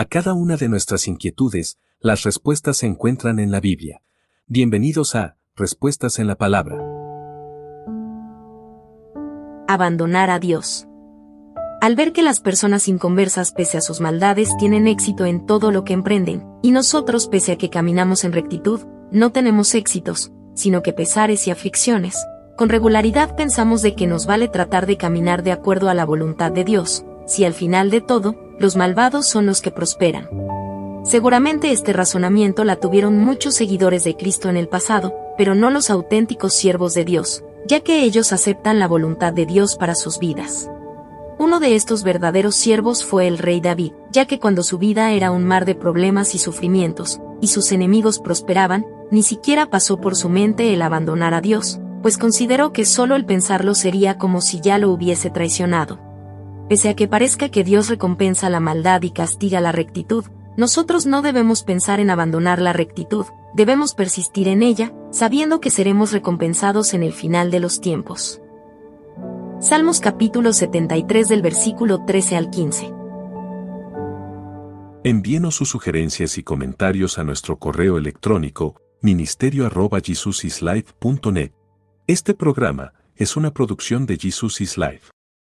A cada una de nuestras inquietudes, las respuestas se encuentran en la Biblia. Bienvenidos a Respuestas en la Palabra. Abandonar a Dios. Al ver que las personas inconversas pese a sus maldades tienen éxito en todo lo que emprenden, y nosotros pese a que caminamos en rectitud, no tenemos éxitos, sino que pesares y aflicciones, con regularidad pensamos de que nos vale tratar de caminar de acuerdo a la voluntad de Dios, si al final de todo, los malvados son los que prosperan. Seguramente este razonamiento la tuvieron muchos seguidores de Cristo en el pasado, pero no los auténticos siervos de Dios, ya que ellos aceptan la voluntad de Dios para sus vidas. Uno de estos verdaderos siervos fue el rey David, ya que cuando su vida era un mar de problemas y sufrimientos, y sus enemigos prosperaban, ni siquiera pasó por su mente el abandonar a Dios, pues consideró que solo el pensarlo sería como si ya lo hubiese traicionado. Pese a que parezca que Dios recompensa la maldad y castiga la rectitud, nosotros no debemos pensar en abandonar la rectitud, debemos persistir en ella, sabiendo que seremos recompensados en el final de los tiempos. Salmos capítulo 73 del versículo 13 al 15. Envíenos sus sugerencias y comentarios a nuestro correo electrónico ministerio.jesusislife.net. Este programa es una producción de Jesus is Life.